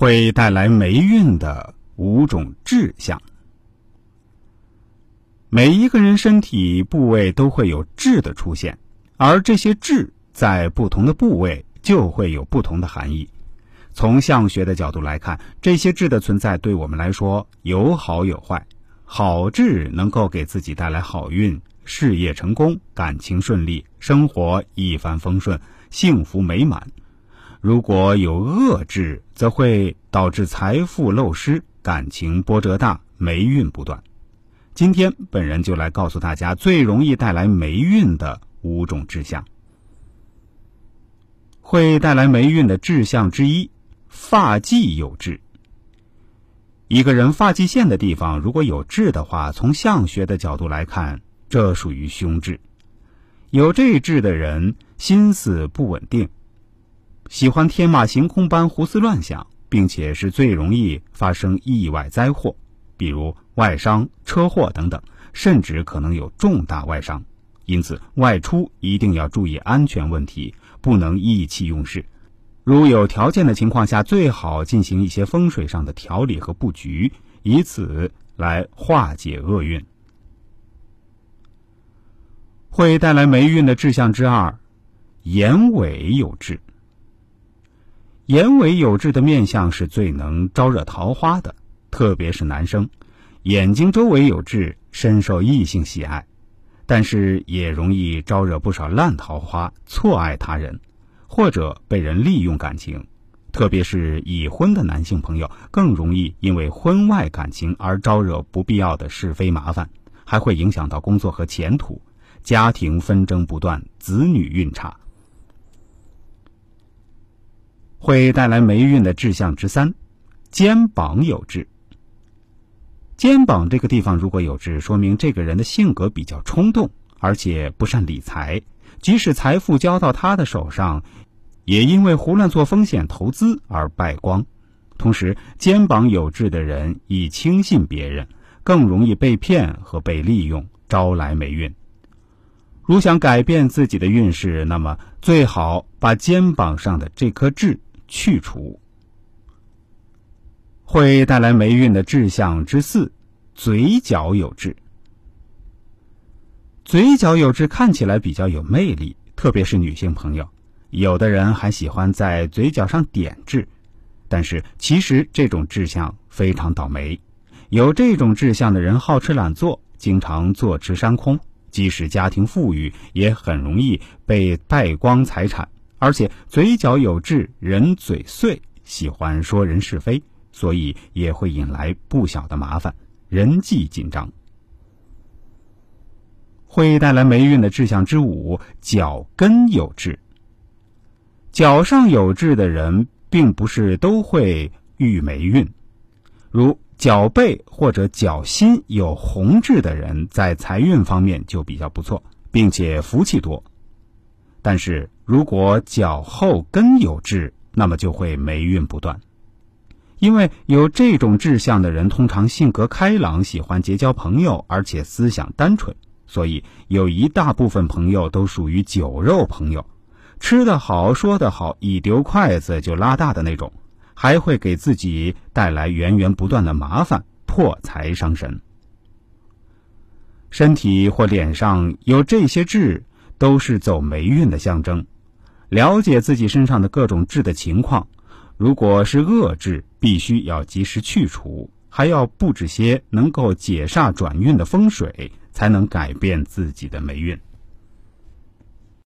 会带来霉运的五种志向。每一个人身体部位都会有痣的出现，而这些痣在不同的部位就会有不同的含义。从相学的角度来看，这些痣的存在对我们来说有好有坏。好痣能够给自己带来好运、事业成功、感情顺利、生活一帆风顺、幸福美满。如果有恶痣，则会导致财富漏失、感情波折大、霉运不断。今天，本人就来告诉大家最容易带来霉运的五种志向。会带来霉运的志向之一，发际有痣。一个人发际线的地方如果有痣的话，从相学的角度来看，这属于凶痣。有这痣的人心思不稳定，喜欢天马行空般胡思乱想，并且是最容易发生意外灾祸，比如外伤、车祸等等，甚至可能有重大外伤。因此，外出一定要注意安全问题，不能意气用事。如有条件的情况下，最好进行一些风水上的调理和布局，以此来化解厄运。会带来霉运的志向之二，眼尾有痣。眼尾有痣的面相是最能招惹桃花的，特别是男生，眼睛周围有痣，深受异性喜爱，但是也容易招惹不少烂桃花，错爱他人。或者被人利用感情，特别是已婚的男性朋友，更容易因为婚外感情而招惹不必要的是非麻烦，还会影响到工作和前途，家庭纷争不断，子女运差，会带来霉运的志向之三，肩膀有痣。肩膀这个地方如果有痣，说明这个人的性格比较冲动，而且不善理财。即使财富交到他的手上，也因为胡乱做风险投资而败光。同时，肩膀有痣的人易轻信别人，更容易被骗和被利用，招来霉运。如想改变自己的运势，那么最好把肩膀上的这颗痣去除。会带来霉运的志向之四，嘴角有痣。嘴角有痣看起来比较有魅力，特别是女性朋友，有的人还喜欢在嘴角上点痣，但是其实这种志向非常倒霉。有这种志向的人好吃懒做，经常坐吃山空，即使家庭富裕，也很容易被败光财产。而且嘴角有痣，人嘴碎，喜欢说人是非，所以也会引来不小的麻烦，人际紧张。会带来霉运的志向之五，脚跟有痣。脚上有痣的人，并不是都会遇霉运。如脚背或者脚心有红痣的人，在财运方面就比较不错，并且福气多。但是如果脚后跟有痣，那么就会霉运不断。因为有这种志向的人，通常性格开朗，喜欢结交朋友，而且思想单纯。所以有一大部分朋友都属于酒肉朋友，吃得好，说得好，一丢筷子就拉大的那种，还会给自己带来源源不断的麻烦，破财伤神。身体或脸上有这些痣，都是走霉运的象征。了解自己身上的各种痣的情况，如果是恶痣，必须要及时去除，还要布置些能够解煞转运的风水。才能改变自己的霉运。